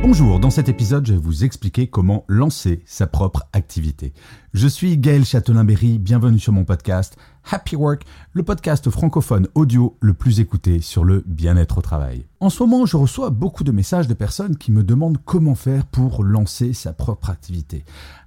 Bonjour, dans cet épisode, je vais vous expliquer comment lancer sa propre activité. Je suis Gaël Châtelain-Berry, bienvenue sur mon podcast Happy Work, le podcast francophone audio le plus écouté sur le bien-être au travail. En ce moment, je reçois beaucoup de messages de personnes qui me demandent comment faire pour lancer sa propre activité.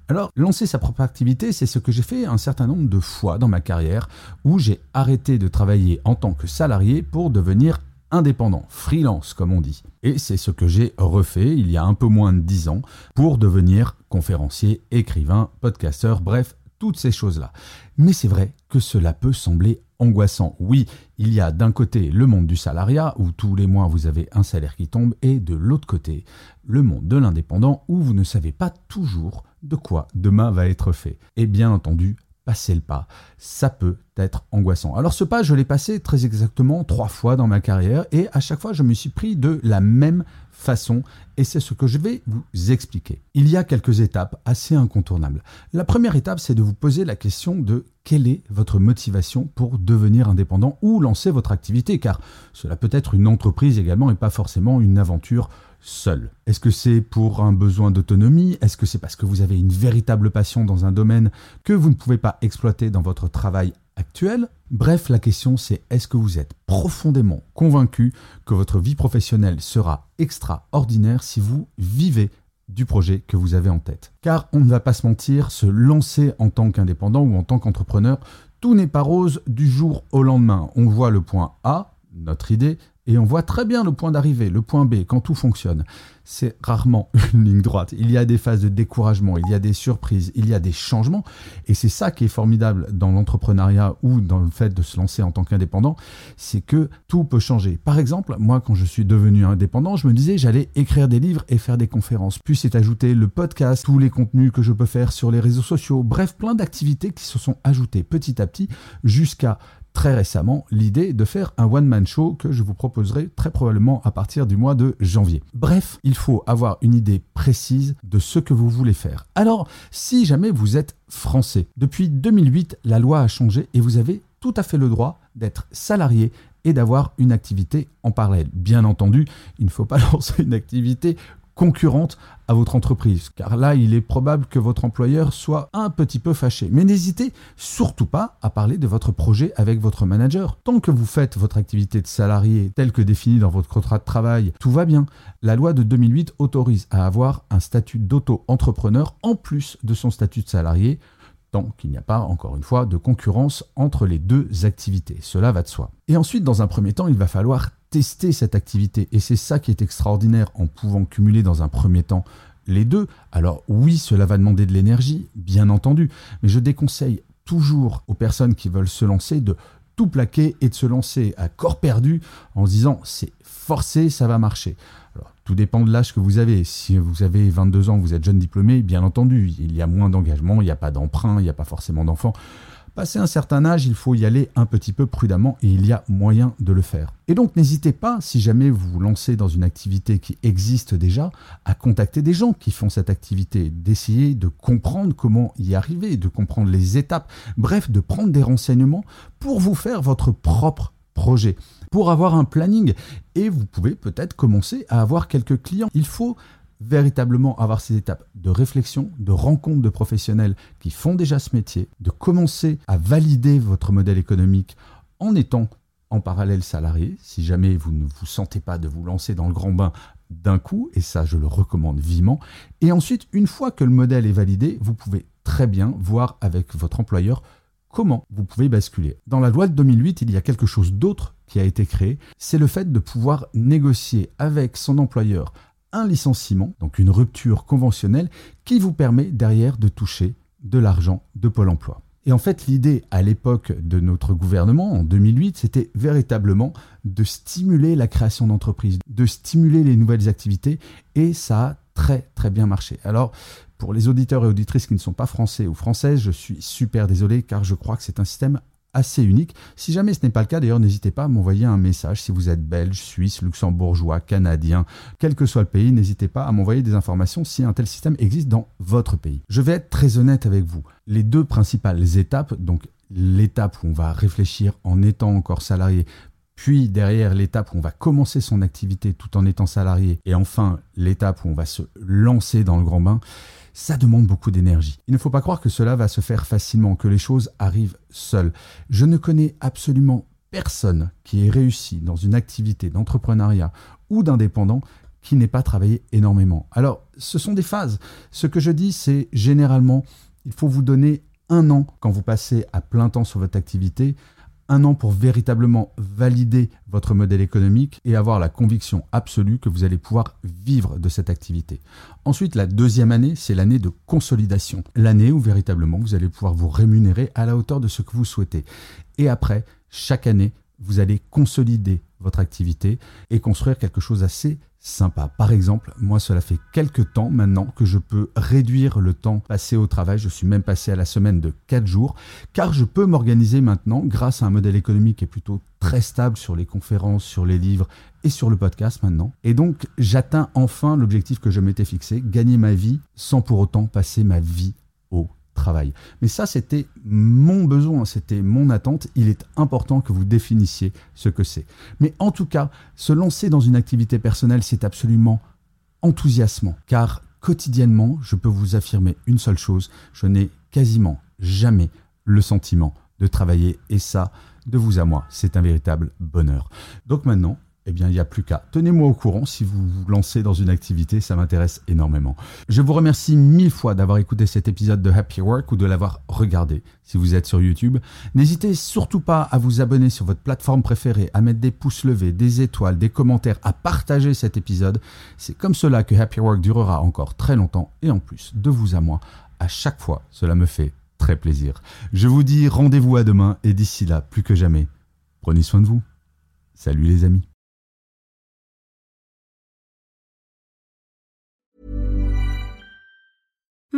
Alors, lancer sa propre activité, c'est ce que j'ai fait un certain nombre de fois dans ma carrière, où j'ai arrêté de travailler en tant que salarié pour devenir indépendant, freelance comme on dit. Et c'est ce que j'ai refait il y a un peu moins de 10 ans pour devenir conférencier, écrivain, podcasteur, bref, toutes ces choses-là. Mais c'est vrai que cela peut sembler angoissant. Oui, il y a d'un côté le monde du salariat, où tous les mois vous avez un salaire qui tombe, et de l'autre côté, le monde de l'indépendant, où vous ne savez pas toujours de quoi demain va être fait. Et bien entendu, passer le pas, ça peut être angoissant. Alors ce pas, je l'ai passé très exactement trois fois dans ma carrière et à chaque fois, je me suis pris de la même façon et c'est ce que je vais vous expliquer. Il y a quelques étapes assez incontournables. La première étape, c'est de vous poser la question de quelle est votre motivation pour devenir indépendant ou lancer votre activité, car cela peut être une entreprise également et pas forcément une aventure seule. Est-ce que c'est pour un besoin d'autonomie? Est-ce que c'est parce que vous avez une véritable passion dans un domaine que vous ne pouvez pas exploiter dans votre travail actuel? Bref, la question c'est est-ce que vous êtes profondément convaincu que votre vie professionnelle sera extraordinaire si vous vivez du projet que vous avez en tête? Car on ne va pas se mentir, se lancer en tant qu'indépendant ou en tant qu'entrepreneur, tout n'est pas rose du jour au lendemain. On voit le point A, notre idée, et on voit très bien le point d'arrivée, le point B, quand tout fonctionne. C'est rarement une ligne droite. Il y a des phases de découragement, il y a des surprises, il y a des changements. Et c'est ça qui est formidable dans l'entrepreneuriat ou dans le fait de se lancer en tant qu'indépendant, c'est que tout peut changer. Par exemple, moi, quand je suis devenu indépendant, je me disais j'allais écrire des livres et faire des conférences. Puis c'est ajouté le podcast, tous les contenus que je peux faire sur les réseaux sociaux, bref, plein d'activités qui se sont ajoutées petit à petit jusqu'à très récemment l'idée de faire un one-man show que je vous proposerai très probablement à partir du mois de janvier. Bref, il faut avoir une idée précise de ce que vous voulez faire. Alors, si jamais vous êtes français, depuis 2008, la loi a changé et vous avez tout à fait le droit d'être salarié et d'avoir une activité en parallèle. Bien entendu, il ne faut pas lancer une activité concurrente à votre entreprise, car là, il est probable que votre employeur soit un petit peu fâché. Mais n'hésitez surtout pas à parler de votre projet avec votre manager. Tant que vous faites votre activité de salarié telle que définie dans votre contrat de travail, tout va bien. La loi de 2008 autorise à avoir un statut d'auto-entrepreneur en plus de son statut de salarié tant qu'il n'y a pas, encore une fois, de concurrence entre les deux activités. Cela va de soi. Et ensuite, dans un premier temps, il va falloir tester cette activité. Et c'est ça qui est extraordinaire en pouvant cumuler dans un premier temps les deux. Alors oui, cela va demander de l'énergie, bien entendu, mais je déconseille toujours aux personnes qui veulent se lancer de tout plaquer et de se lancer à corps perdu en se disant c'est forcé, ça va marcher. Alors, tout dépend de l'âge que vous avez. Si vous avez 22 ans, vous êtes jeune diplômé, bien entendu, il y a moins d'engagement, il n'y a pas d'emprunt, il n'y a pas forcément d'enfants. Passé un certain âge, il faut y aller un petit peu prudemment et il y a moyen de le faire. Et donc n'hésitez pas, si jamais vous vous lancez dans une activité qui existe déjà, à contacter des gens qui font cette activité, d'essayer de comprendre comment y arriver, de comprendre les étapes, bref, de prendre des renseignements pour vous faire votre propre projet, pour avoir un planning. Et vous pouvez peut-être commencer à avoir quelques clients. Il faut véritablement avoir ces étapes de réflexion, de rencontre de professionnels qui font déjà ce métier, de commencer à valider votre modèle économique en étant en parallèle salarié, si jamais vous ne vous sentez pas de vous lancer dans le grand bain d'un coup, et ça je le recommande vivement. Et ensuite, une fois que le modèle est validé, vous pouvez très bien voir avec votre employeur comment vous pouvez basculer. Dans la loi de 2008, il y a quelque chose d'autre qui a été créé, c'est le fait de pouvoir négocier avec son employeur un licenciement, donc une rupture conventionnelle, qui vous permet derrière de toucher de l'argent de Pôle Emploi. Et en fait, l'idée à l'époque de notre gouvernement, en 2008, c'était véritablement de stimuler la création d'entreprises, de stimuler les nouvelles activités, et ça a très très bien marché. Alors, pour les auditeurs et auditrices qui ne sont pas français ou françaises, je suis super désolé car je crois que c'est un système assez unique. Si jamais ce n'est pas le cas, d'ailleurs, n'hésitez pas à m'envoyer un message. Si vous êtes belge, suisse, luxembourgeois, canadien, quel que soit le pays, n'hésitez pas à m'envoyer des informations si un tel système existe dans votre pays. Je vais être très honnête avec vous. Les deux principales étapes, donc l'étape où on va réfléchir en étant encore salarié, puis derrière l'étape où on va commencer son activité tout en étant salarié, et enfin l'étape où on va se lancer dans le grand bain, ça demande beaucoup d'énergie. Il ne faut pas croire que cela va se faire facilement, que les choses arrivent seules. Je ne connais absolument personne qui ait réussi dans une activité d'entrepreneuriat ou d'indépendant qui n'ait pas travaillé énormément. Alors, ce sont des phases. Ce que je dis, c'est généralement, il faut vous donner un an quand vous passez à plein temps sur votre activité un an pour véritablement valider votre modèle économique et avoir la conviction absolue que vous allez pouvoir vivre de cette activité. Ensuite, la deuxième année, c'est l'année de consolidation. L'année où véritablement vous allez pouvoir vous rémunérer à la hauteur de ce que vous souhaitez. Et après, chaque année, vous allez consolider votre activité et construire quelque chose assez sympa. Par exemple, moi, cela fait quelques temps maintenant que je peux réduire le temps passé au travail. Je suis même passé à la semaine de 4 jours, car je peux m'organiser maintenant grâce à un modèle économique qui est plutôt très stable sur les conférences, sur les livres et sur le podcast maintenant. Et donc, j'atteins enfin l'objectif que je m'étais fixé, gagner ma vie sans pour autant passer ma vie au travail. Mais ça, c'était mon besoin, c'était mon attente. Il est important que vous définissiez ce que c'est. Mais en tout cas, se lancer dans une activité personnelle, c'est absolument enthousiasmant, car quotidiennement, je peux vous affirmer une seule chose, je n'ai quasiment jamais le sentiment de travailler, et ça, de vous à moi, c'est un véritable bonheur. Donc maintenant, eh bien, il n'y a plus qu'à. Tenez-moi au courant si vous vous lancez dans une activité, ça m'intéresse énormément. Je vous remercie mille fois d'avoir écouté cet épisode de Happy Work ou de l'avoir regardé si vous êtes sur YouTube. N'hésitez surtout pas à vous abonner sur votre plateforme préférée, à mettre des pouces levés, des étoiles, des commentaires, à partager cet épisode. C'est comme cela que Happy Work durera encore très longtemps et en plus, de vous à moi, à chaque fois, cela me fait très plaisir. Je vous dis rendez-vous à demain et d'ici là, plus que jamais, prenez soin de vous. Salut les amis.